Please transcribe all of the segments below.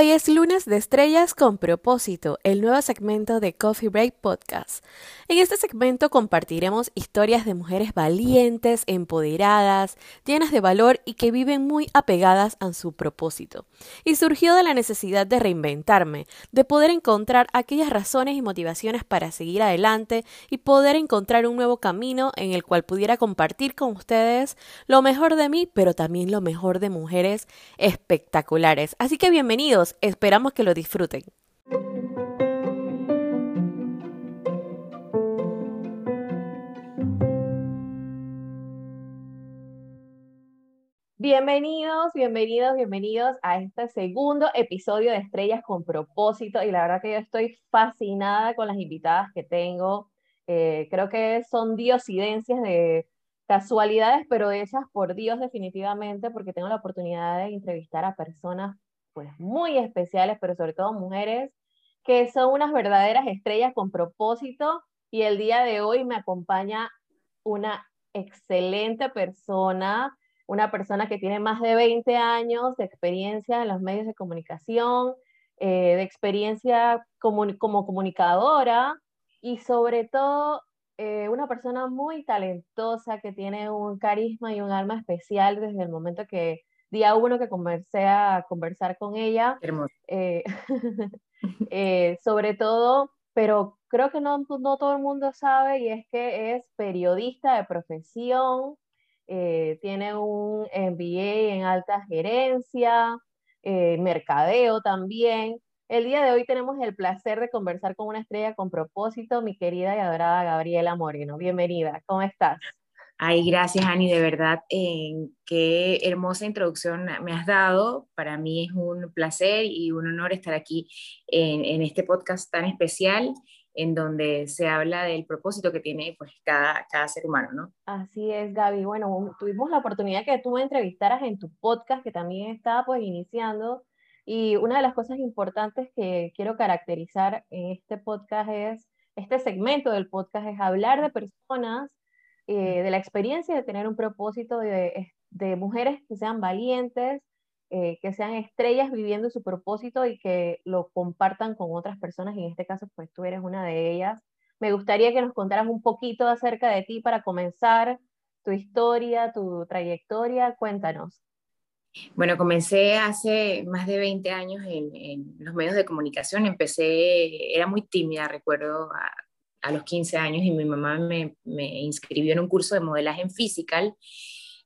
Hoy es lunes de estrellas con propósito, el nuevo segmento de Coffee Break Podcast. En este segmento compartiremos historias de mujeres valientes, empoderadas, llenas de valor y que viven muy apegadas a su propósito. Y surgió de la necesidad de reinventarme, de poder encontrar aquellas razones y motivaciones para seguir adelante y poder encontrar un nuevo camino en el cual pudiera compartir con ustedes lo mejor de mí, pero también lo mejor de mujeres espectaculares. Así que bienvenidos esperamos que lo disfruten. Bienvenidos, bienvenidos, bienvenidos a este segundo episodio de Estrellas con propósito y la verdad que yo estoy fascinada con las invitadas que tengo. Eh, creo que son diosidencias de casualidades, pero hechas por Dios definitivamente, porque tengo la oportunidad de entrevistar a personas pues muy especiales, pero sobre todo mujeres que son unas verdaderas estrellas con propósito y el día de hoy me acompaña una excelente persona, una persona que tiene más de 20 años de experiencia en los medios de comunicación, eh, de experiencia como, comunicadora y sobre todo eh, una persona muy talentosa que tiene un carisma y un alma especial desde el momento que día uno que comencé a conversar con ella. Eh, eh, sobre todo, pero creo que no, no, todo el mundo sabe y es que es periodista de profesión, eh, tiene un MBA en alta gerencia, mercadeo también. El día de hoy tenemos el placer de conversar con una estrella con propósito, mi querida y adorada Gabriela Moreno. Bienvenida, ¿cómo estás? Ay, gracias, Ani, de verdad, qué hermosa introducción me has dado. Para mí es un placer y un honor estar aquí en, este podcast tan especial en donde se habla del propósito que tiene pues, cada, cada ser humano, ¿no? Así es, Gaby. Bueno, tuvimos la oportunidad que tú me entrevistaras en tu podcast, que también está pues iniciando, y una de las cosas importantes que quiero caracterizar en este podcast es, este segmento del podcast es hablar de personas eh, de la experiencia de tener un propósito de, de mujeres que sean valientes, eh, que sean estrellas viviendo su propósito y que lo compartan con otras personas. Y en este caso, pues tú eres una de ellas. Me gustaría que nos contaras un poquito acerca de ti para comenzar, tu historia, tu trayectoria. Cuéntanos. Bueno, comencé hace más de 20 años en, en, los medios de comunicación. Empecé, era muy tímida, recuerdo, a los 15 años y mi mamá me, inscribió en un curso de modelaje en physical,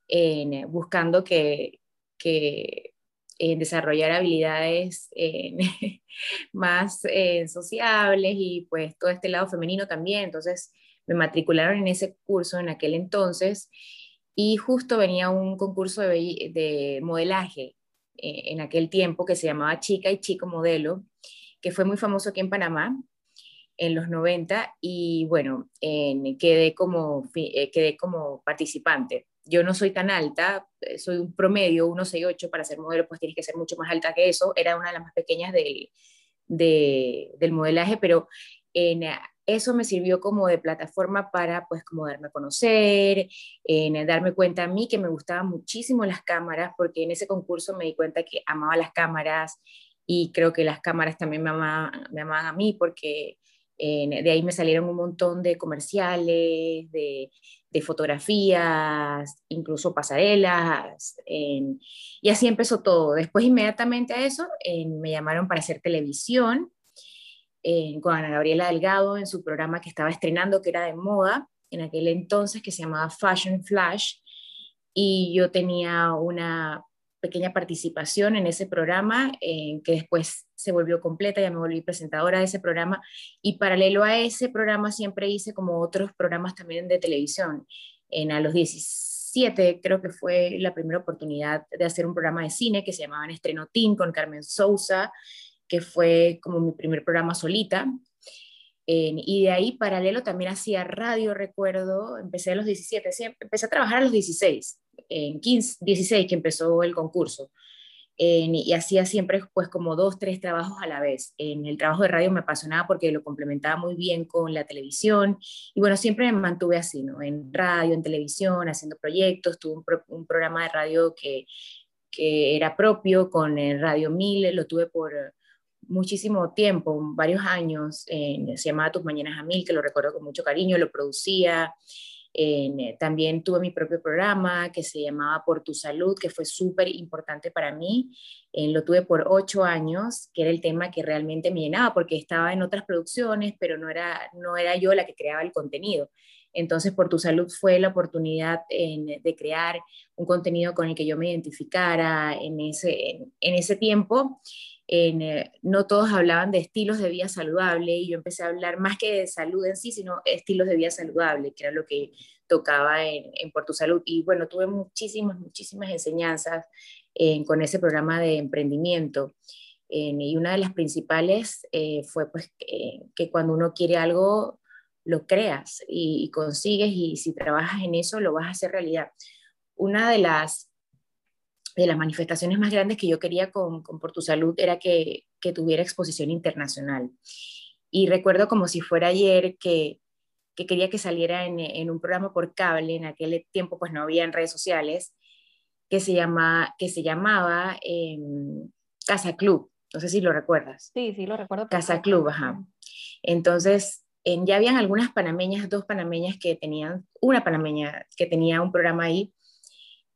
en, buscando que, que en desarrollar habilidades más eh, sociables y pues todo este lado femenino también. Entonces me matricularon en ese curso en aquel entonces y justo venía un concurso de, de modelaje eh, en aquel tiempo que se llamaba Chica y Chico Modelo, que fue muy famoso aquí en Panamá en los 90 y bueno, quedé, como, eh, quedé como participante. Yo no soy tan alta, eh, soy un promedio, 1,68 para ser modelo, pues tienes que ser mucho más alta que eso. Era una de las más pequeñas del, del modelaje, pero en, eso me sirvió como de plataforma para pues como darme a conocer, en darme cuenta a mí que me gustaban muchísimo las cámaras, porque en ese concurso me di cuenta que amaba las cámaras y creo que las cámaras también me amaban, me amaban a mí porque de ahí me salieron un montón de comerciales, de, fotografías, incluso pasarelas, y así empezó todo. Después, inmediatamente a eso, me llamaron para hacer televisión con Ana Gabriela Delgado en su programa que estaba estrenando, que era de moda en aquel entonces, que se llamaba Fashion Flash, y yo tenía una pequeña participación en ese programa, eh, que después se volvió completa, ya me volví presentadora de ese programa, y paralelo a ese programa siempre hice como otros programas también de televisión. En a los 17 creo que fue la primera oportunidad de hacer un programa de cine que se llamaba Estreno Team con Carmen Sousa, que fue como mi primer programa solita. y de ahí paralelo también hacía radio, recuerdo, empecé a los 17, empecé a trabajar a los 16 en 15, 16 que empezó el concurso. y hacía siempre pues como dos, tres trabajos a la vez. En el trabajo de radio me apasionaba porque lo complementaba muy bien con la televisión y bueno, siempre me mantuve así, ¿no? En radio, en televisión, haciendo proyectos, tuve un, programa de radio que, que era propio con Radio 1000, lo tuve por muchísimo tiempo, varios años, se llamaba Tus Mañanas a Mil, que lo recuerdo con mucho cariño, lo producía. Eh, también tuve mi propio programa que se llamaba Por tu Salud, que fue súper importante para mí. Eh, lo tuve por ocho años, que era el tema que realmente me llenaba, porque estaba en otras producciones, pero no era, no era yo la que creaba el contenido. Entonces, Por tu Salud fue la oportunidad de crear un contenido con el que yo me identificara en ese, en ese tiempo eh, no todos hablaban de estilos de vida saludable y yo empecé a hablar más que de salud en sí, sino estilos de vida saludable, que era lo que tocaba en, en Por tu Salud. Y bueno, tuve muchísimas, muchísimas enseñanzas eh, con ese programa de emprendimiento. y una de las principales eh, fue pues que cuando uno quiere algo, lo creas y, y consigues y si trabajas en eso, lo vas a hacer realidad. Una de las de las manifestaciones más grandes que yo quería con, Por tu Salud era que, tuviera exposición internacional. Y recuerdo como si fuera ayer que, quería que saliera en, un programa por cable, en aquel tiempo pues no había en redes sociales, que se, llama, que se llamaba em, Casa Club. No sé si lo recuerdas. Sí, sí, lo recuerdo. Casa Club, ajá. Entonces, en, ya habían algunas panameñas, dos panameñas que tenían, una panameña que tenía un programa ahí,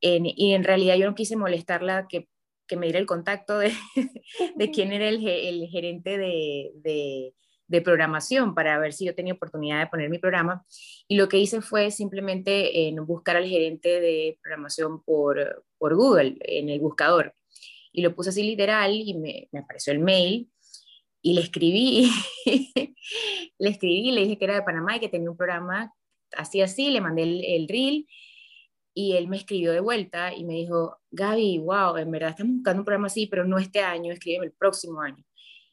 y en realidad yo no quise molestarla que, que me diera el contacto de, de quién era el, el gerente de, de, de, programación para ver si yo tenía oportunidad de poner mi programa. Y lo que hice fue simplemente buscar al gerente de programación por, por Google, en el buscador. Y lo puse así literal y me, me apareció el mail y le escribí, le escribí, le dije que era de Panamá y que tenía un programa así así, le mandé el, el reel y él me escribió de vuelta y me dijo, Gaby, wow, en verdad estamos buscando un programa así, pero no este año, escríbeme el próximo año.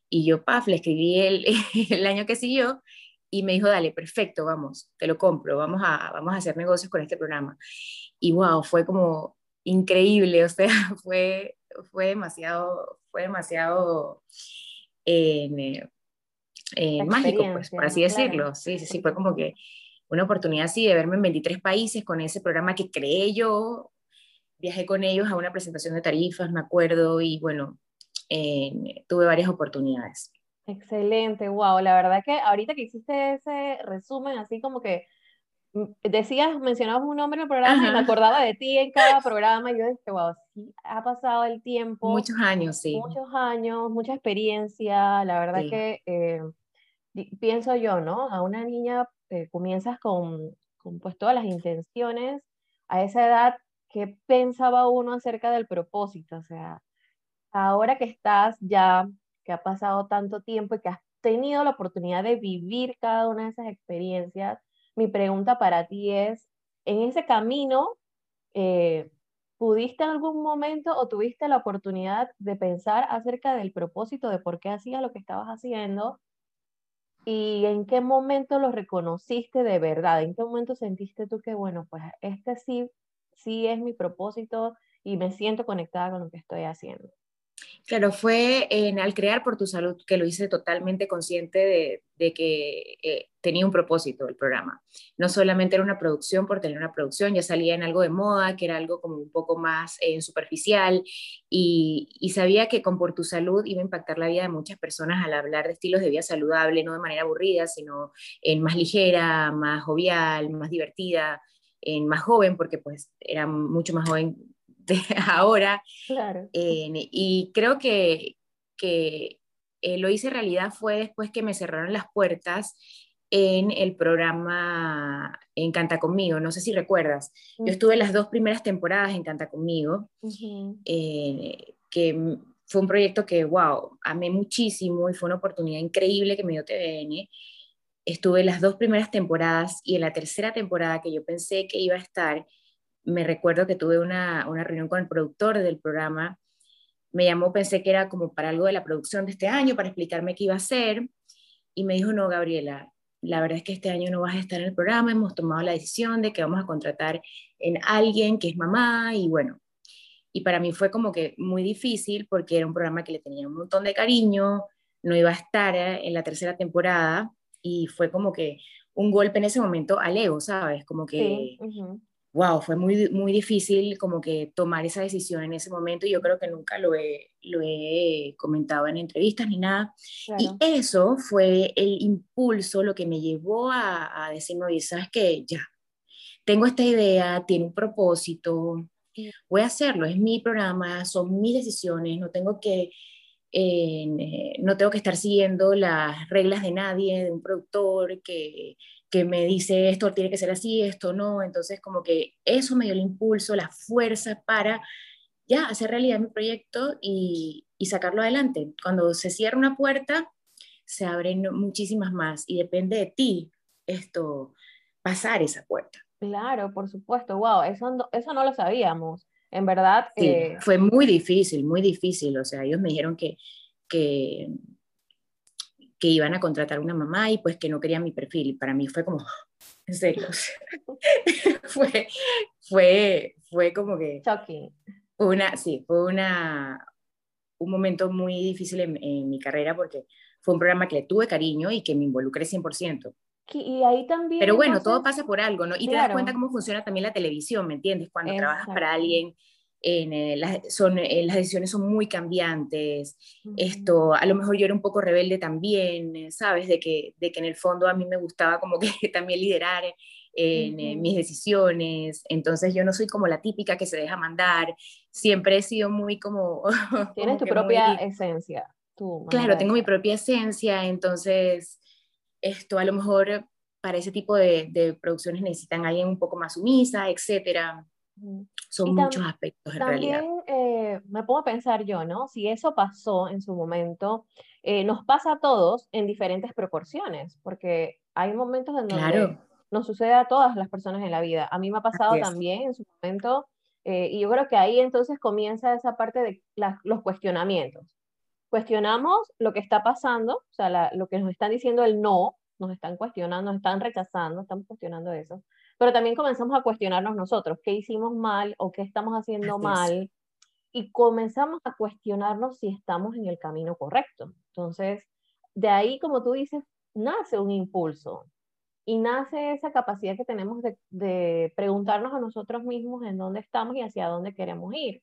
Y yo, paf, le escribí el, el año que siguió y me dijo, dale, perfecto, vamos, te lo compro, vamos a, vamos a hacer negocios con este programa. Y wow, fue como increíble, o sea, fue, fue demasiado, fue demasiado eh, eh, mágico, pues, por así decirlo. Sí, sí, sí, fue como que una oportunidad así de verme en 23 países con ese programa que creé yo. Viajé con ellos a una presentación de tarifas, me acuerdo, y bueno, tuve varias oportunidades. Excelente, wow. La verdad que ahorita que hiciste ese resumen, así como que mm, decías, mencionabas un nombre en el programa y me acordaba de ti en cada programa y yo dije, wow, sí, ha pasado el tiempo. Muchos años, sí. Muchos años, mucha experiencia. La verdad que eh, pienso yo, ¿no? A una niña eh, comienzas con, con, pues todas las intenciones, a esa edad, ¿qué pensaba uno acerca del propósito? O sea, ahora que estás ya, que ha pasado tanto tiempo y que has tenido la oportunidad de vivir cada una de esas experiencias, mi pregunta para ti es, en ese camino, eh, ¿pudiste en algún momento o tuviste la oportunidad de pensar acerca del propósito, de por qué hacías lo que estabas haciendo? ¿Y en qué momento lo reconociste de verdad? ¿En qué momento sentiste tú que, bueno, pues este sí, sí es mi propósito y me siento conectada con lo que estoy haciendo? Claro, fue en, al crear por tu salud que lo hice totalmente consciente de, que eh, tenía un propósito el programa. No solamente era una producción por tener una producción, ya salía en algo de moda, que era algo como un poco más eh, superficial, y, sabía que con por tu salud iba a impactar la vida de muchas personas al hablar de estilos de vida saludable, no de manera aburrida, sino en más ligera, más jovial, más divertida, en más joven, porque pues era mucho más joven de ahora. Claro. y creo que, que eh, lo hice realidad fue después que me cerraron las puertas en el programa En Canta Conmigo, no sé si recuerdas. Yo estuve las dos primeras temporadas en Canta Conmigo, eh, que fue un proyecto que, wow, amé muchísimo y fue una oportunidad increíble que me dio TVN. Estuve las dos primeras temporadas y en la tercera temporada que yo pensé que iba a estar, me recuerdo que tuve una, una reunión con el productor del programa, me llamó, pensé que era como para algo de la producción de este año, para explicarme qué iba a hacer, y me dijo, no, Gabriela, la verdad es que este año no vas a estar en el programa, hemos tomado la decisión de que vamos a contratar en alguien que es mamá, y bueno, y para mí fue como que muy difícil porque era un programa que le tenía un montón de cariño, no iba a estar en la tercera temporada, y fue como que un golpe en ese momento al ego, ¿sabes? Como que wow, fue muy, muy difícil como que tomar esa decisión en ese momento y yo creo que nunca lo he, lo he comentado en entrevistas ni nada. Y eso fue el impulso, lo que me llevó a, a decirme, oye, ¿sabes qué? Ya, tengo esta idea, tiene un propósito, voy a hacerlo, es mi programa, son mis decisiones, no tengo que... Eh, no tengo que estar siguiendo las reglas de nadie, de un productor que, que me dice esto tiene que ser así, esto no. Entonces, como que eso me dio el impulso, la fuerza para ya hacer realidad mi proyecto y, y sacarlo adelante. Cuando se cierra una puerta, se abren muchísimas más y depende de ti esto, pasar esa puerta. Claro, por supuesto, wow, eso no, eso no lo sabíamos. En verdad. Eh, fue muy difícil, muy difícil. O sea, ellos me dijeron que, que que iban a contratar una mamá y pues que no querían mi perfil. Y para mí fue como, en serio, fue, fue, fue como que... Shocking. Una, sí, fue una, un momento muy difícil en, mi carrera porque fue un programa que le tuve cariño y que me involucré 100%. Y ahí también... Pero bueno, todo pasa por algo, ¿no? Y te das cuenta cómo funciona también la televisión, ¿me entiendes? Cuando trabajas para alguien en, eh, las, son, eh, las decisiones son muy cambiantes, esto, a lo mejor yo era un poco rebelde también, eh, ¿sabes? De que, de que en el fondo a mí me gustaba como que también liderar en mis decisiones, entonces yo no soy como la típica que se deja mandar, siempre he sido muy como... Tienes tu propia esencia. claro, tengo mi propia esencia, entonces esto a lo mejor para ese tipo de, de producciones necesitan a alguien un poco más sumisa, etcétera. Son muchos aspectos en también, realidad. Eh, me puedo pensar yo, ¿no? Si eso pasó en su momento, eh, nos pasa a todos en diferentes proporciones, porque hay momentos en donde nos sucede a todas las personas en la vida. A mí me ha pasado también en su momento, eh, y yo creo que ahí entonces comienza esa parte de los cuestionamientos. Cuestionamos lo que está pasando, o sea, lo que nos están diciendo el no, nos están cuestionando, nos están rechazando, estamos cuestionando eso pero también comenzamos a cuestionarnos nosotros, qué hicimos mal o qué estamos haciendo mal, y comenzamos a cuestionarnos si estamos en el camino correcto. Entonces, de ahí, como tú dices, nace un impulso y nace esa capacidad que tenemos de, de preguntarnos a nosotros mismos en dónde estamos y hacia dónde queremos ir.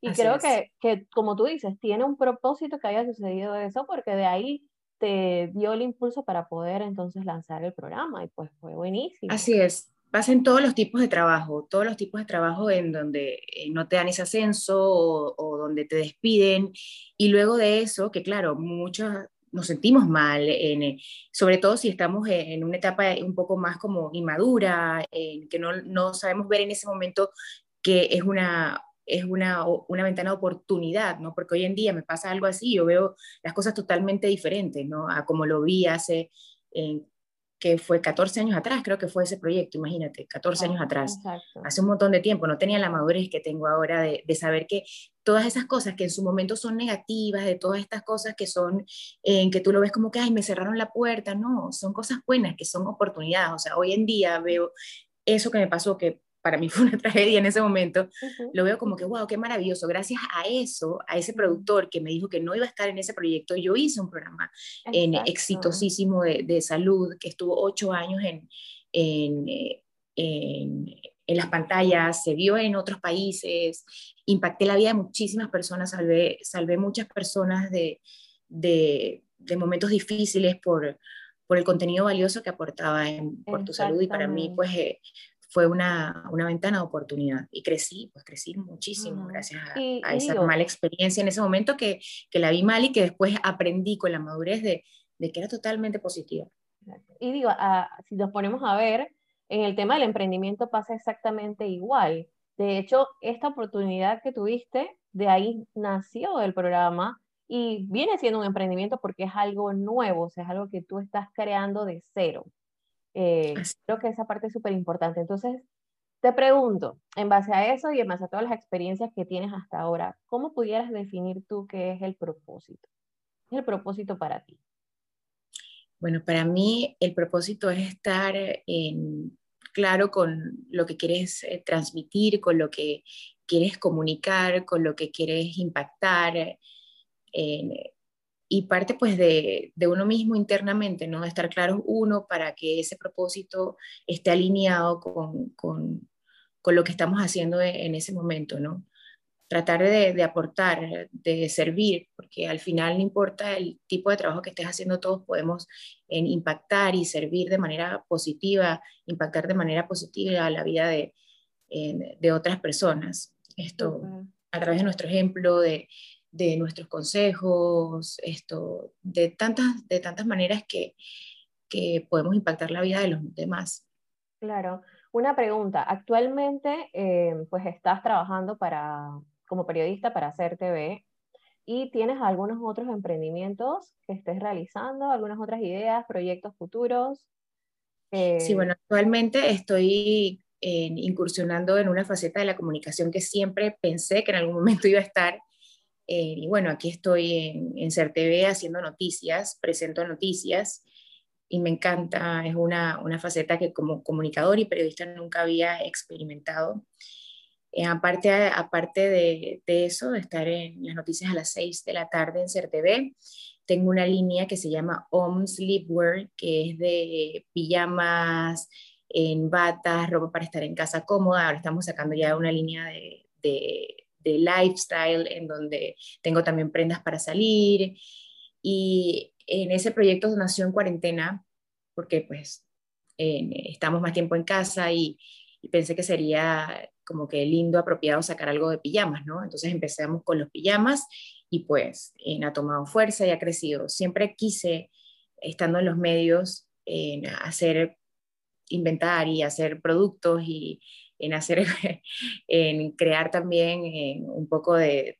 Y creo que, que, como tú dices, tiene un propósito que haya sucedido eso, porque de ahí te dio el impulso para poder entonces lanzar el programa y pues fue buenísimo. Así es pasen todos los tipos de trabajo, todos los tipos de trabajo en donde eh, no te dan ese ascenso o, donde te despiden. Y luego de eso, que claro, muchos nos sentimos mal, en, eh, sobre todo si estamos en una etapa un poco más como inmadura, en que no, no sabemos ver en ese momento que es una, es una, una, ventana de oportunidad, ¿no? Porque hoy en día me pasa algo así, yo veo las cosas totalmente diferentes, ¿no? A como lo vi hace que fue 14 años atrás, creo que fue ese proyecto, imagínate, 14 años atrás, hace un montón de tiempo, no tenía la madurez que tengo ahora de, saber que todas esas cosas que en su momento son negativas, de todas estas cosas que son, en que tú lo ves como que, ay, me cerraron la puerta, no, son cosas buenas, que son oportunidades, o sea, hoy en día veo eso que me pasó, que para mí fue una tragedia en ese momento, lo veo como que, wow, qué maravilloso. Gracias a eso, a ese productor que me dijo que no iba a estar en ese proyecto, yo hice un programa en, exitosísimo de, de, salud que estuvo ocho años en, en, en, en, las pantallas, se vio en otros países, impacté la vida de muchísimas personas, salvé, salvé muchas personas de, de, de momentos difíciles por, por el contenido valioso que aportaba en, por tu salud y para mí pues eh, fue una, una, ventana de oportunidad y crecí, pues crecí muchísimo gracias a, esa mala experiencia en ese momento que, que, la vi mal y que después aprendí con la madurez de, de que era totalmente positiva. Y digo, si nos ponemos a ver, en el tema del emprendimiento pasa exactamente igual. De hecho, esta oportunidad que tuviste, de ahí nació el programa y viene siendo un emprendimiento porque es algo nuevo, o sea, es algo que tú estás creando de cero. Eh, creo que esa parte es súper importante. Entonces, te pregunto, en base a eso y en base a todas las experiencias que tienes hasta ahora, ¿cómo pudieras definir tú qué es el propósito? ¿Qué es el propósito para ti? Bueno, para mí el propósito es estar en, claro con lo que quieres eh, transmitir, con lo que quieres comunicar, con lo que quieres impactar. Eh, y parte pues de, de, uno mismo internamente, ¿no? De estar claro uno para que ese propósito esté alineado con, con, con lo que estamos haciendo e, en ese momento, ¿no? Tratar de, de, aportar, de servir, porque al final no importa el tipo de trabajo que estés haciendo, todos podemos en impactar y servir de manera positiva, impactar de manera positiva a la vida de, de otras personas. Esto a través de nuestro ejemplo, de, de nuestros consejos, esto, de tantas, de tantas maneras que, que podemos impactar la vida de los demás. Claro. Una pregunta, actualmente eh, pues estás trabajando para, como periodista para hacer TV y tienes algunos otros emprendimientos que estés realizando, algunas otras ideas, proyectos futuros. Sí, bueno, actualmente estoy incursionando en una faceta de la comunicación que siempre pensé que en algún momento iba a estar. Eh, y bueno, aquí estoy en, en CERTV haciendo noticias, presento noticias y me encanta, es una, una faceta que como comunicador y periodista nunca había experimentado. Eh, aparte, aparte de, de, eso, de estar en las noticias a las 6 de la tarde en CERTV, tengo una línea que se llama Home Sleepwear, que es de pijamas, en batas, ropa para estar en casa cómoda. Ahora estamos sacando ya una línea de, de, de lifestyle en donde tengo también prendas para salir. Y en ese proyecto nació en cuarentena, porque pues estamos más tiempo en casa y, pensé que sería como que lindo, apropiado sacar algo de pijamas, ¿no? Entonces empezamos con los pijamas y pues ha tomado fuerza y ha crecido. Siempre quise, estando en los medios, en hacer, inventar y hacer productos y en hacer, en crear también un poco de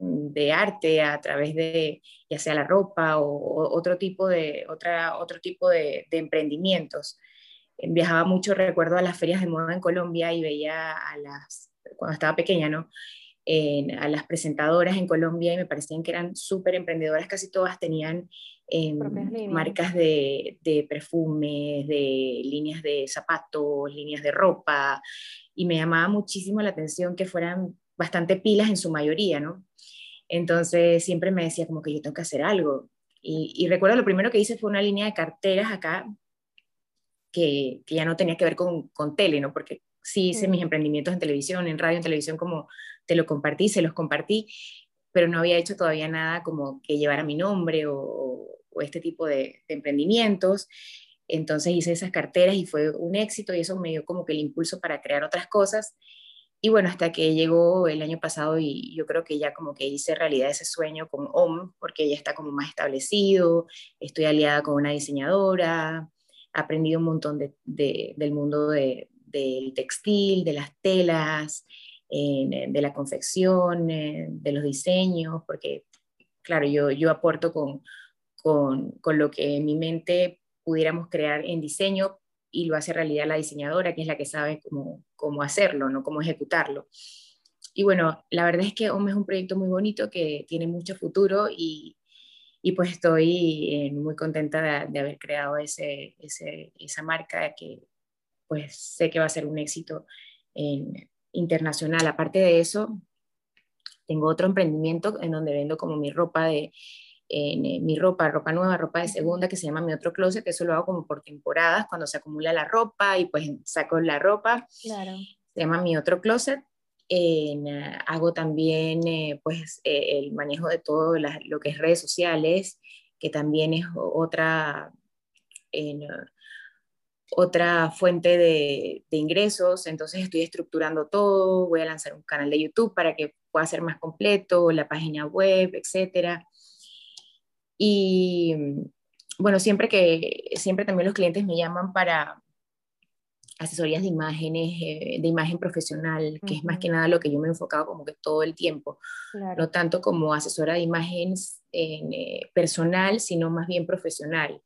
de arte a través de ya sea la ropa o, otro tipo de, otra, otro tipo de, emprendimientos. Viajaba mucho, recuerdo, a las ferias de moda en Colombia y veía a las, cuando estaba pequeña, ¿no? a las presentadoras en Colombia y me parecían que eran súper emprendedoras, casi todas tenían em, marcas de, de, perfumes, de líneas de zapatos, líneas de ropa, y me llamaba muchísimo la atención que fueran bastante pilas en su mayoría, ¿no? Entonces siempre me decía como que yo tengo que hacer algo. Y, recuerdo lo primero que hice fue una línea de carteras acá que, que ya no tenía que ver con, con, tele, ¿no? Porque sí hice mis emprendimientos en televisión, en radio, en televisión, como te lo compartí, se los compartí, pero no había hecho todavía nada como que llevara mi nombre o, o este tipo de, emprendimientos. Entonces hice esas carteras y fue un éxito y eso me dio como que el impulso para crear otras cosas. Y bueno, hasta que llegó el año pasado y yo creo que ya como que hice realidad ese sueño con OM, porque ya está como más establecido, estoy aliada con una diseñadora, he aprendido un montón de, del mundo de, del textil, de las telas, de la confección, de los diseños, porque claro, yo, yo aporto con, con, con lo que en mi mente pudiéramos crear en diseño, y lo hace realidad la diseñadora, que es la que sabe cómo, cómo hacerlo, ¿no? cómo ejecutarlo. Y bueno, la verdad es que OME es un proyecto muy bonito que tiene mucho futuro y, y pues estoy eh, muy contenta de, haber creado ese, ese, esa marca que pues sé que va a ser un éxito en, internacional. Aparte de eso, tengo otro emprendimiento en donde vendo como mi ropa de, en, eh, mi ropa, ropa nueva, ropa de segunda, que se llama mi otro closet, eso lo hago como por temporadas, cuando se acumula la ropa y pues saco la ropa. Claro. Se llama mi otro closet. Eh, hago también eh, pues el manejo de todo lo que es redes sociales, que también es otra, otra fuente de, de, ingresos. Entonces estoy estructurando todo, voy a lanzar un canal de YouTube para que pueda ser más completo, la página web, etcétera. Y bueno, siempre que, siempre también los clientes me llaman para asesorías de imágenes, eh, de imagen profesional, que es más que nada lo que yo me he enfocado como que todo el tiempo, no tanto como asesora de imágenes eh, personal, sino más bien profesional.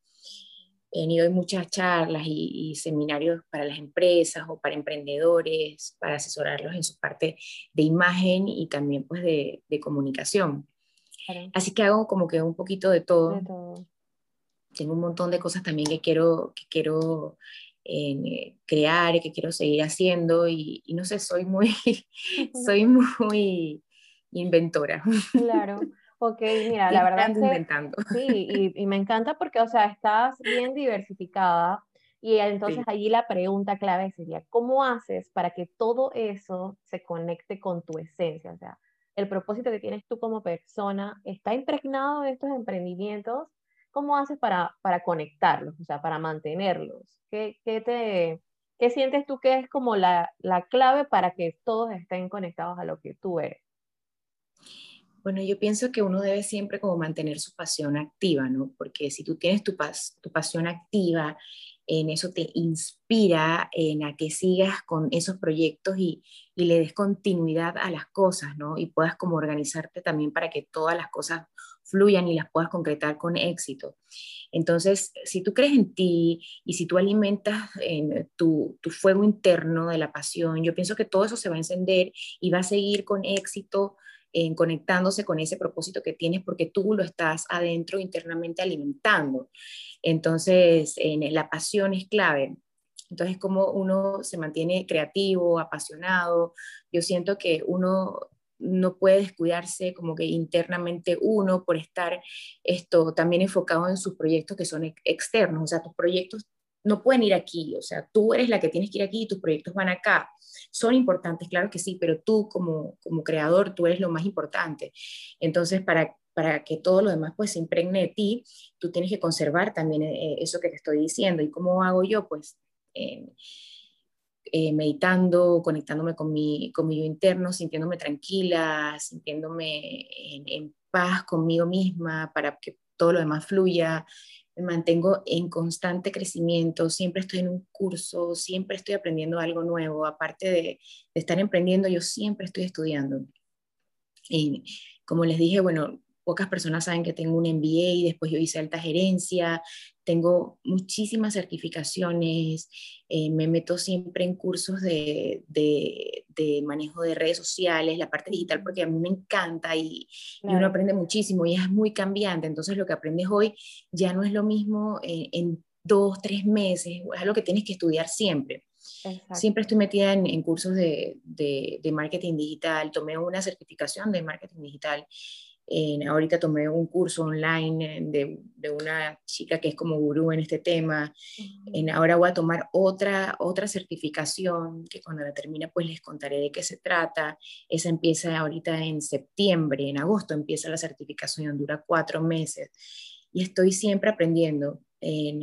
He ido muchas charlas y, seminarios para las empresas o para emprendedores, para asesorarlos en su parte de imagen y también pues de, de comunicación. Así que hago como que un poquito de todo. Tengo un montón de cosas también que quiero, que quiero eh, crear y que quiero seguir haciendo y, no sé, soy muy, soy muy inventora. Claro. Ok, mira, la verdad es que, sí, y, y, me encanta porque, o sea, estás bien diversificada Y entonces allí la pregunta clave sería, ¿cómo haces para que todo eso se conecte con tu esencia? O sea, el propósito que tienes tú como persona está impregnado de estos emprendimientos. ¿Cómo haces para, para conectarlos, o sea, para mantenerlos? ¿Qué, qué te, qué sientes tú que es como la, la clave para que todos estén conectados a lo que tú eres? Bueno, yo pienso que uno debe siempre como mantener su pasión activa, ¿no? Porque si tú tienes tu, tu pasión activa en eso te inspira en a que sigas con esos proyectos y, le des continuidad a las cosas, ¿no? Y puedas como organizarte también para que todas las cosas fluyan y las puedas concretar con éxito. Entonces, si tú crees en ti y si tú alimentas en tu, tu, fuego interno de la pasión, yo pienso que todo eso se va a encender y va a seguir con éxito en conectándose con ese propósito que tienes porque tú lo estás adentro internamente alimentando. Entonces, en, la pasión es clave. Entonces, como uno se mantiene creativo, apasionado, yo siento que uno no puede descuidarse como que internamente uno por estar esto también enfocado en sus proyectos que son externos, o sea, tus proyectos no pueden ir aquí, o sea, tú eres la que tienes que ir aquí y tus proyectos van acá. Son importantes, claro que sí, pero tú como, como creador, tú eres lo más importante. Entonces, para para que todo lo demás pues se impregne de ti, tú tienes que conservar también eh, eso que te estoy diciendo. ¿Y cómo hago yo? Pues eh, meditando, conectándome con mi, con mi yo interno, sintiéndome tranquila, sintiéndome en, en paz conmigo misma para que todo lo demás fluya. Me mantengo en constante crecimiento, siempre estoy en un curso, siempre estoy aprendiendo algo nuevo. Aparte de, de estar emprendiendo, yo siempre estoy estudiando. Y como les dije, bueno, pocas personas saben que tengo un MBA y después yo hice alta gerencia, tengo muchísimas certificaciones, eh, me meto siempre en cursos de, de, manejo de redes sociales, la parte digital, porque a mí me encanta y, uno aprende muchísimo y es muy cambiante, entonces lo que aprendes hoy ya no es lo mismo eh, en dos, tres meses, es algo que tienes que estudiar siempre. Siempre estoy metida en, en cursos de, de, marketing digital, tomé una certificación de marketing digital ahorita tomé un curso online de, de, una chica que es como gurú en este tema. En, ahora voy a tomar otra, otra certificación que cuando la termine pues les contaré de qué se trata. Esa empieza ahorita en septiembre, en agosto empieza la certificación, dura cuatro meses. Y estoy siempre aprendiendo,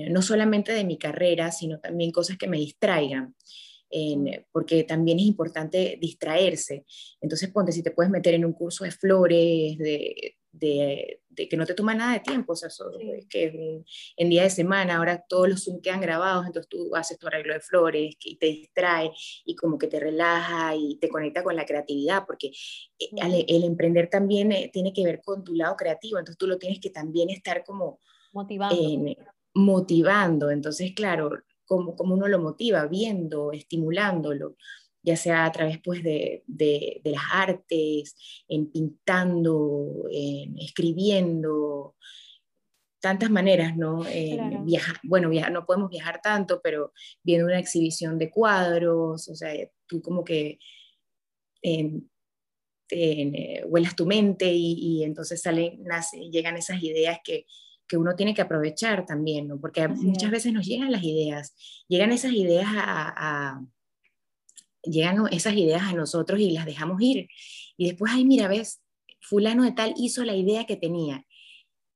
no solamente de mi carrera, sino también cosas que me distraigan porque también es importante distraerse. Entonces, ponte, si te puedes meter en un curso de flores, de, de, que no te toma nada de tiempo, o sea, que en día de semana, ahora todos los Zoom quedan grabados, entonces tú haces tu arreglo de flores y te distrae y como que te relaja y te conecta con la creatividad, porque eh, el, emprender también eh, tiene que ver con tu lado creativo, entonces tú lo tienes que también estar como motivando. motivando, entonces claro, cómo, uno lo motiva, viendo, estimulándolo, ya sea a través pues, de, de, las artes, en pintando, en escribiendo, tantas maneras, ¿no? viajar, bueno, no podemos viajar tanto, pero viendo una exhibición de cuadros, o sea, tú como que eh, huelas tu mente y, y entonces salen, nace, llegan esas ideas que, que uno tiene que aprovechar también, ¿no? Porque muchas veces nos llegan las ideas, llegan esas ideas a, llegan esas ideas a nosotros y las dejamos ir. Y después, ay, mira, ves, fulano de tal hizo la idea que tenía,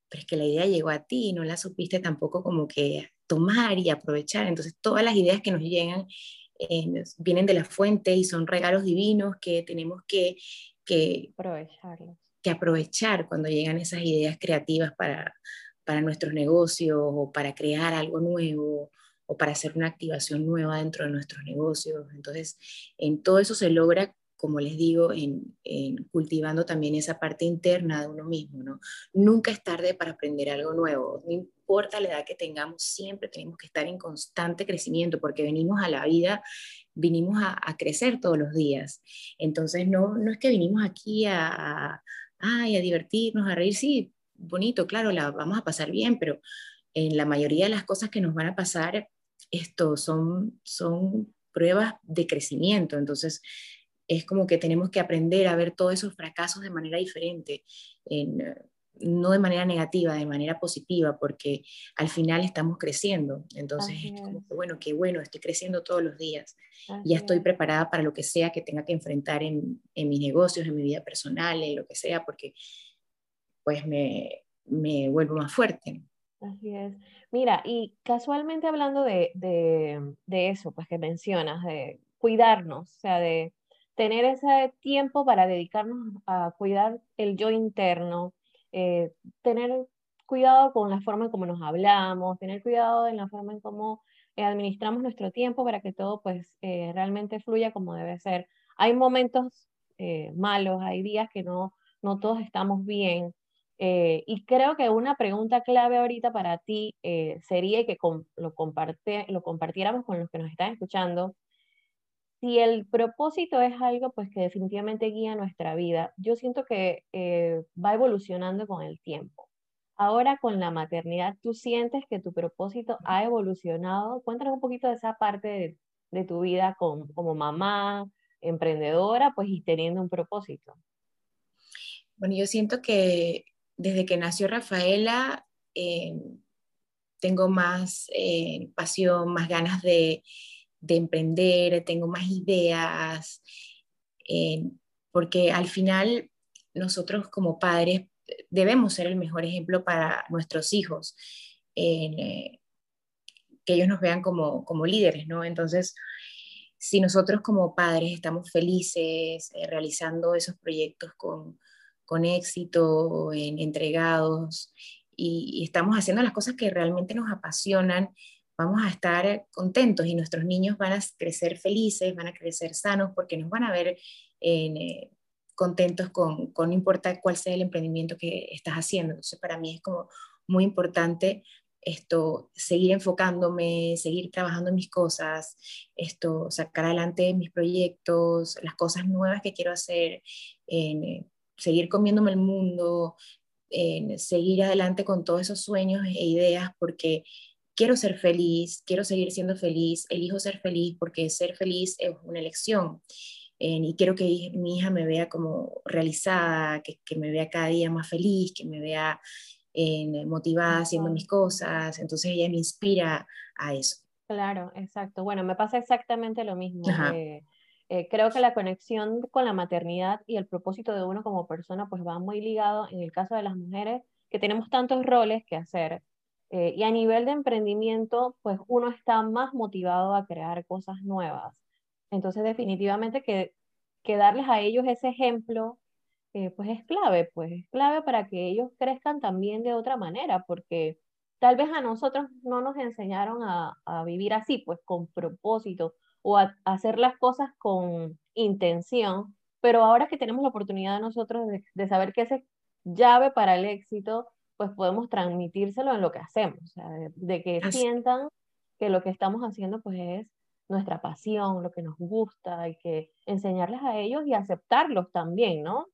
pero es que la idea llegó a ti y no la supiste tampoco como que tomar y aprovechar. Entonces, todas las ideas que nos llegan eh, vienen de la fuente y son regalos divinos que tenemos que, que, que aprovechar cuando llegan esas ideas creativas para, para nuestros negocios o para crear algo nuevo o para hacer una activación nueva dentro de nuestros negocios. Entonces, en todo eso se logra, como les digo, en, cultivando también esa parte interna de uno mismo. ¿no? Nunca es tarde para aprender algo nuevo. No importa la edad que tengamos, siempre tenemos que estar en constante crecimiento porque venimos a la vida vinimos a, crecer todos los días. Entonces, no, no es que vinimos aquí a, a, a divertirnos, a reír, sí, bonito, claro, la vamos a pasar bien, pero en la mayoría de las cosas que nos van a pasar, esto son, son pruebas de crecimiento. Entonces, es como que tenemos que aprender a ver todos esos fracasos de manera diferente. no de manera negativa, de manera positiva, porque al final estamos creciendo. Entonces, es como que, bueno, qué bueno, estoy creciendo todos los días. ya estoy preparada para lo que sea que tenga que enfrentar en, en, mis negocios, en mi vida personal, en lo que sea, porque pues me, me vuelvo más fuerte. Así es. Mira, y casualmente hablando de, de, de eso, pues que mencionas, de cuidarnos, o sea, de tener ese tiempo para dedicarnos a cuidar el yo interno, eh, tener cuidado con la forma en cómo nos hablamos, tener cuidado en la forma en cómo eh, administramos nuestro tiempo para que todo pues eh, realmente fluya como debe ser. Hay momentos malos, hay días que no, no todos estamos bien. Y creo que una pregunta clave ahorita para ti sería que lo, comparte, lo compartiéramos con los que nos están escuchando, si el propósito es algo pues que definitivamente guía nuestra vida, yo siento que eh, va evolucionando con el tiempo. Ahora con la maternidad, ¿tú sientes que tu propósito ha evolucionado? Cuéntanos un poquito de esa parte de, tu vida como mamá, emprendedora, pues y teniendo un propósito. Bueno, yo siento que desde que nació Rafaela, eh, tengo más eh, pasión, más ganas de, de emprender, tengo más ideas, eh, porque al final nosotros como padres debemos ser el mejor ejemplo para nuestros hijos, que ellos nos vean como, como líderes, ¿no? Entonces, si nosotros como padres estamos felices realizando esos proyectos con, con éxito, entregados, y, y, estamos haciendo las cosas que realmente nos apasionan, vamos a estar contentos y nuestros niños van a crecer felices, van a crecer sanos porque nos van a ver eh, contentos con, con, no importa cuál sea el emprendimiento que estás haciendo. Entonces, para mí es como muy importante esto, seguir enfocándome, seguir trabajando en mis cosas, esto, sacar adelante mis proyectos, las cosas nuevas que quiero hacer, en, seguir comiéndome el mundo, en, seguir adelante con todos esos sueños e ideas, porque quiero ser feliz, quiero seguir siendo feliz, elijo ser feliz porque ser feliz es una elección. Eh, y quiero que mi hija me vea como realizada, que, que me vea cada día más feliz, que me vea eh, motivada haciendo mis cosas. Entonces ella me inspira a eso. Claro, exacto. Bueno, me pasa exactamente lo mismo. Eh, creo que la conexión con la maternidad y el propósito de uno como persona pues va muy ligado en el caso de las mujeres que tenemos tantos roles que hacer eh, y a nivel de emprendimiento, pues uno está más motivado a crear cosas nuevas. Entonces, definitivamente que, que darles a ellos ese ejemplo, eh, pues es clave, pues es clave para que ellos crezcan también de otra manera, porque tal vez a nosotros no nos enseñaron a, a vivir así, pues con propósito o a, hacer las cosas con intención, pero ahora que tenemos la oportunidad de nosotros de, de saber que esa llave para el éxito pues podemos transmitírselo en lo que hacemos, o sea, de, que sientan que lo que estamos haciendo pues es nuestra pasión, lo que nos gusta y que enseñarles a ellos y aceptarlos también, ¿no?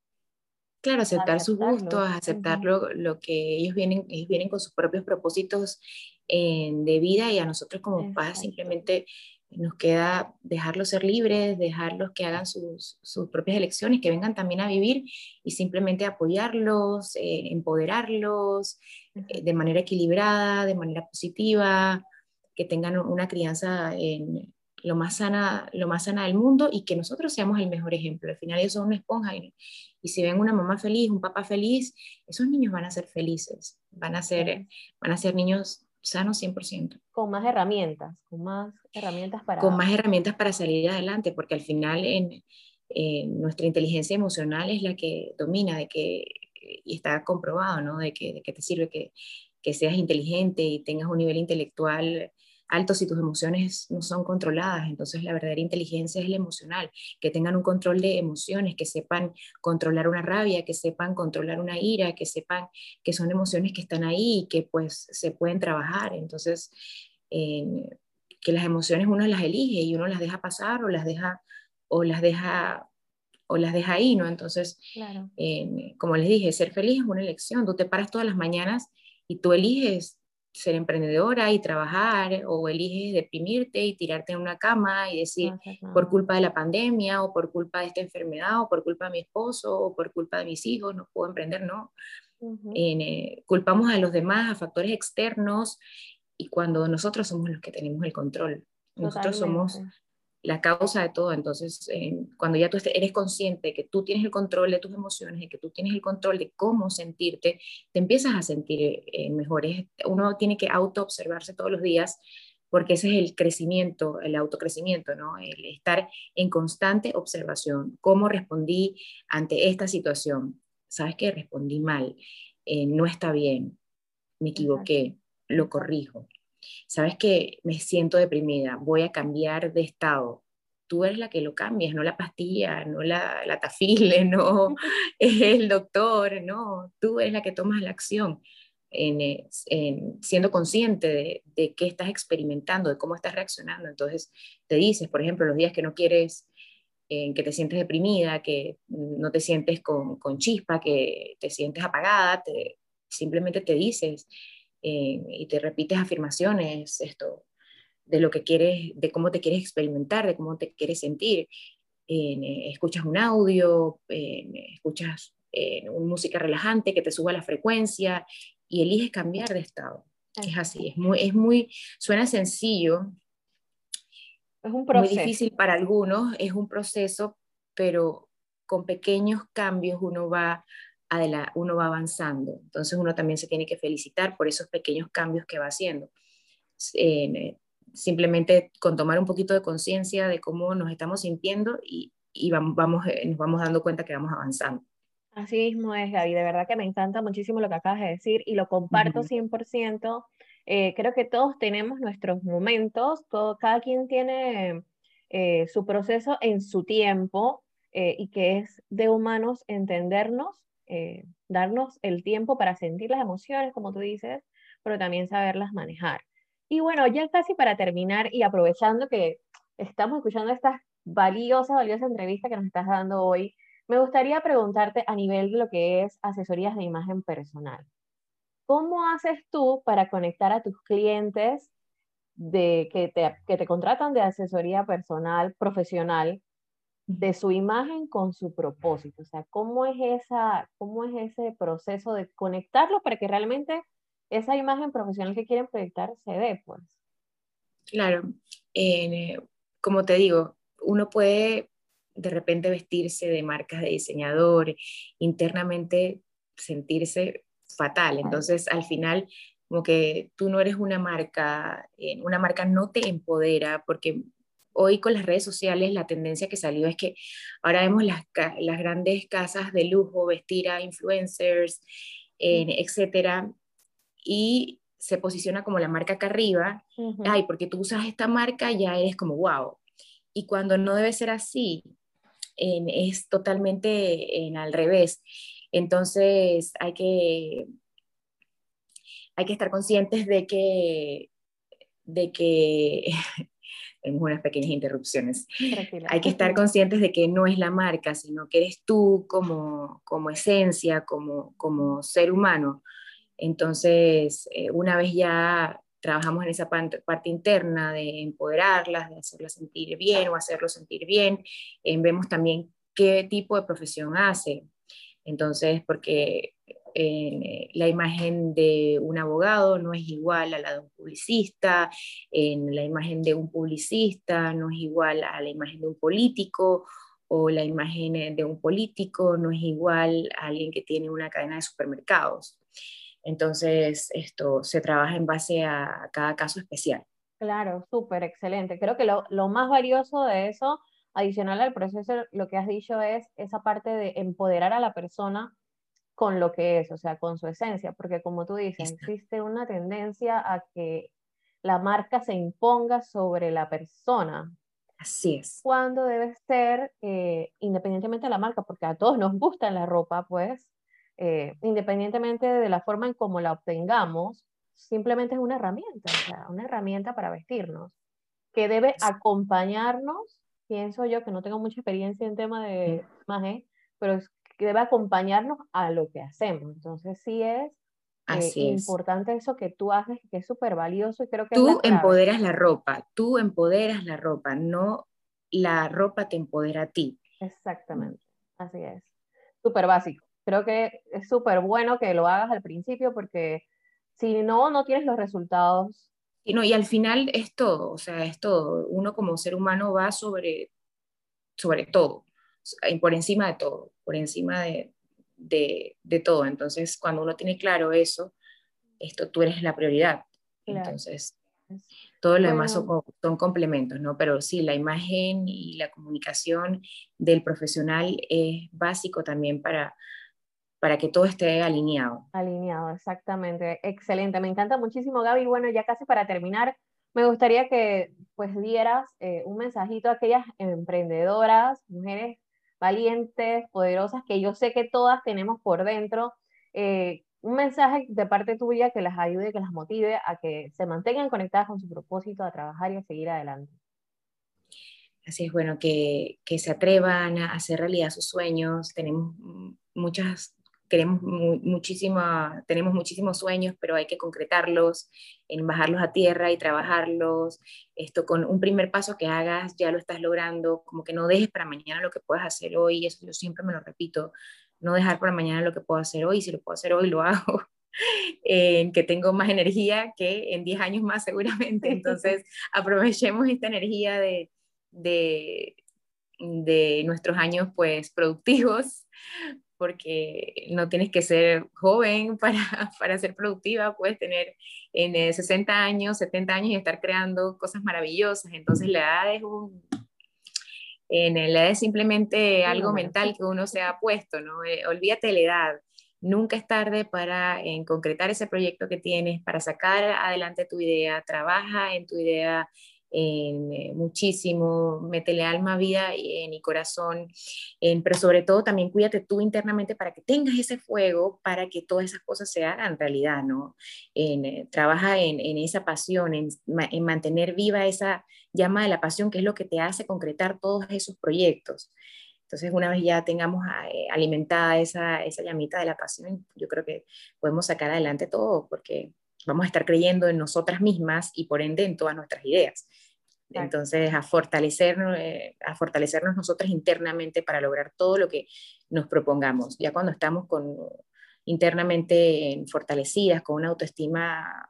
Claro, aceptar sus gustos, aceptar lo, que ellos vienen, ellos vienen con sus propios propósitos eh, de vida y a nosotros como padres simplemente nos queda dejarlos ser libres, dejarlos que hagan sus, propias elecciones, que vengan también a vivir y simplemente apoyarlos, eh, empoderarlos eh, de manera equilibrada, de manera positiva, que tengan una crianza en lo más sana, lo más sana del mundo y que nosotros seamos el mejor ejemplo. Al final ellos son una esponja y, y si ven una mamá feliz, un papá feliz, esos niños van a ser felices, van a ser, van a ser niños sano 100%. Con más herramientas, con más herramientas para... Con más herramientas para salir adelante, porque al final en, nuestra inteligencia emocional es la que domina, de que, y está comprobado, ¿no? De que, de que te sirve que, que seas inteligente y tengas un nivel intelectual alto si tus emociones no son controladas. Entonces la verdadera inteligencia es la emocional, que tengan un control de emociones, que sepan controlar una rabia, que sepan controlar una ira, que sepan que son emociones que están ahí y que pues se pueden trabajar. Entonces, que las emociones uno las elige y uno las deja pasar o las deja o las deja o las deja ahí, ¿no? Entonces, como les dije, ser feliz es una elección. Tú te paras todas las mañanas y tú eliges ser emprendedora y trabajar o eliges deprimirte y tirarte en una cama y decir por culpa de la pandemia o por culpa de esta enfermedad o por culpa de mi esposo o por culpa de mis hijos no puedo emprender, no. Eh, culpamos a los demás, a factores externos, y cuando nosotros somos los que tenemos el control. Nosotros somos la causa de todo. Entonces, cuando ya tú eres consciente de que tú tienes el control de tus emociones, de que tú tienes el control de cómo sentirte, te empiezas a sentir eh, mejor. uno tiene que auto-observarse todos los días porque ese es el crecimiento, el autocrecimiento, ¿no? El estar en constante observación. ¿Cómo respondí ante esta situación? ¿Sabes que respondí mal? Eh, no está bien, me equivoqué, lo corrijo. ¿Sabes que me siento deprimida? Voy a cambiar de estado. Tú eres la que lo cambias, no la pastilla, no la, la tafile, no el doctor, no, tú eres la que tomas la acción en, siendo consciente de, de, qué estás experimentando, de cómo estás reaccionando. Entonces, te dices, por ejemplo, los días que no quieres, que te sientes deprimida, que no te sientes con, con chispa, que te sientes apagada, te, simplemente te dices eh, y te repites afirmaciones, esto, de lo que quieres, de cómo te quieres experimentar, de cómo te quieres sentir. Eh, escuchas un audio, escuchas música relajante que te suba la frecuencia y eliges cambiar de estado. Es así, es muy, es muy, suena sencillo. Es un proceso. Muy difícil para algunos, es un proceso, pero con pequeños cambios uno va, uno va avanzando. Entonces uno también se tiene que felicitar por esos pequeños cambios que va haciendo. simplemente con tomar un poquito de conciencia de cómo nos estamos sintiendo y, y vamos, vamos, eh, nos vamos dando cuenta que vamos avanzando. Así mismo es, Gaby. De verdad que me encanta muchísimo lo que acabas de decir y lo comparto 100%. Eh, creo que todos tenemos nuestros momentos, todo, cada quien tiene eh, su proceso en su tiempo eh, y que es de humanos entendernos, darnos el tiempo para sentir las emociones, como tú dices, pero también saberlas manejar. Y bueno, ya casi para terminar y aprovechando que estamos escuchando esta valiosa, valiosa entrevista que nos estás dando hoy, me gustaría preguntarte a nivel de lo que es asesorías de imagen personal. ¿Cómo haces tú para conectar a tus clientes de, que, te, que te contratan de asesoría personal, profesional, de su imagen con su propósito? O sea, ¿cómo es, esa, cómo es ese proceso de conectarlo para que realmente esa imagen profesional que quieren proyectar se dé? Pues? Claro, eh, como te digo, uno puede de repente vestirse de marcas de diseñador, internamente sentirse fatal. Entonces, al final, como que tú no eres una marca, eh, una marca no te empodera porque hoy con las redes sociales la tendencia que salió es que ahora vemos las, las grandes casas de lujo vestir a influencers, etcétera, y se posiciona como la marca acá arriba, ay, porque tú usas esta marca ya eres como wow. Y cuando no debe ser así, es totalmente en al revés. Entonces hay que, hay que estar conscientes de que, de que tenemos unas pequeñas interrupciones. Hay que estar conscientes de que no es la marca, sino que eres tú como, como esencia, como, como ser humano. Entonces, eh, una vez ya trabajamos en esa parte, interna de empoderarlas, de hacerlas sentir bien o hacerlos sentir bien. Eh, vemos también qué tipo de profesión hace. Entonces, porque eh, la imagen de un abogado no es igual a la de un publicista, en la imagen de un publicista no es igual a la imagen de un político, o la imagen de un político no es igual a alguien que tiene una cadena de supermercados. Entonces, esto se trabaja en base a cada caso especial. Claro, súper excelente. Creo que lo, lo, más valioso de eso, adicional al proceso, lo que has dicho es esa parte de empoderar a la persona con lo que es, o sea, con su esencia, porque como tú dices, existe una tendencia a que la marca se imponga sobre la persona. Así es. Cuando debe ser, eh, independientemente de la marca, porque a todos nos gusta la ropa, pues, eh, independientemente de la forma en cómo la obtengamos, simplemente es una herramienta, o sea, una herramienta para vestirnos, que debe acompañarnos, pienso yo que no tengo mucha experiencia en tema de imagen, pero que debe acompañarnos a lo que hacemos. Entonces sí es, eh, importante eso que tú haces, que es súper valioso y creo que... Tú empoderas la ropa, tú empoderas la ropa, no la ropa te empodera a ti. Exactamente, así es. Súper básico. creo que es súper bueno que lo hagas al principio porque si no, no tienes los resultados. Y, no, y al final es todo, o sea, es todo. Uno como ser humano va sobre, sobre todo, por encima de todo, por encima de, de, de todo. Entonces, cuando uno tiene claro eso, esto tú eres la prioridad. Entonces, todo lo demás son, son, complementos, ¿no? Pero sí, la imagen y la comunicación del profesional es básico también para, para que todo esté alineado. Alineado, exactamente. Excelente. Me encanta muchísimo, Gaby. Bueno, ya casi para terminar, me gustaría que pues dieras eh, un mensajito a aquellas emprendedoras, mujeres valientes, poderosas, que yo sé que todas tenemos por dentro. Eh, un mensaje de parte tuya que las ayude, que las motive a que se mantengan conectadas con su propósito, a trabajar y a seguir adelante. Así es, bueno, que, que se atrevan a hacer realidad sus sueños. Tenemos muchas queremos muchísima, tenemos muchísimos sueños, pero hay que concretarlos, en bajarlos a tierra y trabajarlos. Esto con un primer paso que hagas, ya lo estás logrando, como que no dejes para mañana lo que puedas hacer hoy, eso yo siempre me lo repito, no dejar para mañana lo que puedo hacer hoy, si lo puedo hacer hoy, lo hago. en que tengo más energía que en 10 años más seguramente, entonces aprovechemos esta energía de, de, de nuestros años pues productivos porque no tienes que ser joven para, para ser productiva, puedes tener en 60 años, 70 años y estar creando cosas maravillosas. Entonces la edad es un... En la edad es simplemente algo mental que uno se ha puesto, ¿no? Eh, olvídate de la edad. Nunca es tarde para concretar ese proyecto que tienes, para sacar adelante tu idea, trabaja en tu idea, eh, muchísimo, métele alma, vida en y corazón, pero sobre todo también cuídate tú internamente para que tengas ese fuego, para que todas esas cosas se hagan realidad, ¿no? Eh, trabaja en, esa pasión, en, en, mantener viva esa llama de la pasión, que es lo que te hace concretar todos esos proyectos. Entonces, una vez ya tengamos eh, alimentada esa, esa llamita de la pasión, yo creo que podemos sacar adelante todo, porque vamos a estar creyendo en nosotras mismas y por ende en todas nuestras ideas. Entonces, a, fortalecernos, eh, a fortalecernos nosotras internamente para lograr todo lo que nos propongamos. Ya cuando estamos con, internamente fortalecidas, con una autoestima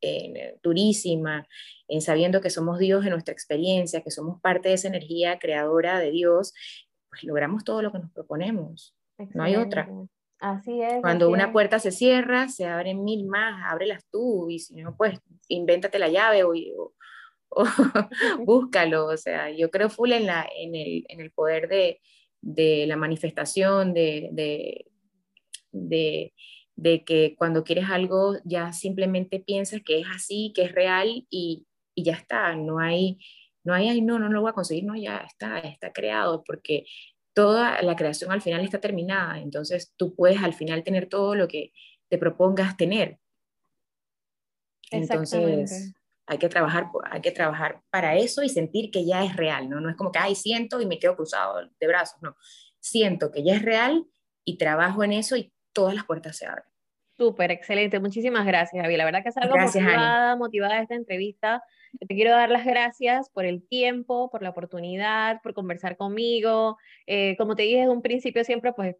eh, durísima, en sabiendo que somos Dios en nuestra experiencia, que somos parte de esa energía creadora de Dios, pues logramos todo lo que nos proponemos. No hay otra. Así es. Cuando una puerta se cierra, se abren mil más, ábrelas tú, y si no, pues invéntate la llave o, búscalo. O sea, yo creo full en, la, en, el, en el poder de, de la manifestación, de, de, de, de, que cuando quieres algo ya simplemente piensas que es así, que es real y, y ya está. No hay, no hay, no, no lo voy a conseguir, no, ya está, está creado, porque toda la creación al final está terminada, entonces tú puedes al final tener todo lo que te propongas tener. Entonces, hay que trabajar, hay que trabajar para eso y sentir que ya es real, ¿no? No es como que, ay, siento y me quedo cruzado de brazos, no. Siento que ya es real y trabajo en eso y todas las puertas se abren. Súper, excelente. Muchísimas gracias, Javi. La verdad que salgo motivada, motivada de esta entrevista. Te quiero dar las gracias por el tiempo, por la oportunidad, por conversar conmigo. Eh, como te dije desde un principio, siempre, pues,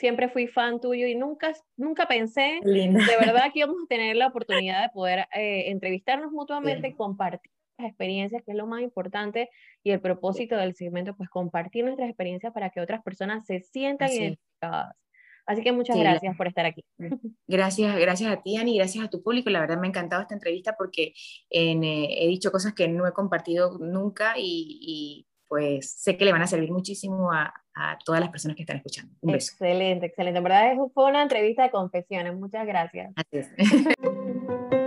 siempre fui fan tuyo y nunca, nunca pensé de verdad que íbamos a tener la oportunidad de poder eh, entrevistarnos mutuamente y compartir las experiencias, que es lo más importante, y el propósito del segmento, pues compartir nuestras experiencias para que otras personas se sientan identificadas. Así que muchas gracias por estar aquí. Gracias, gracias a ti, Ani, gracias a tu público. La verdad me ha encantado esta entrevista porque eh, he dicho cosas que no he compartido nunca y, pues sé que le van a servir muchísimo a, a, todas las personas que están escuchando. Un beso. Excelente, excelente. En verdad fue una entrevista de confesiones. Muchas gracias. Así es.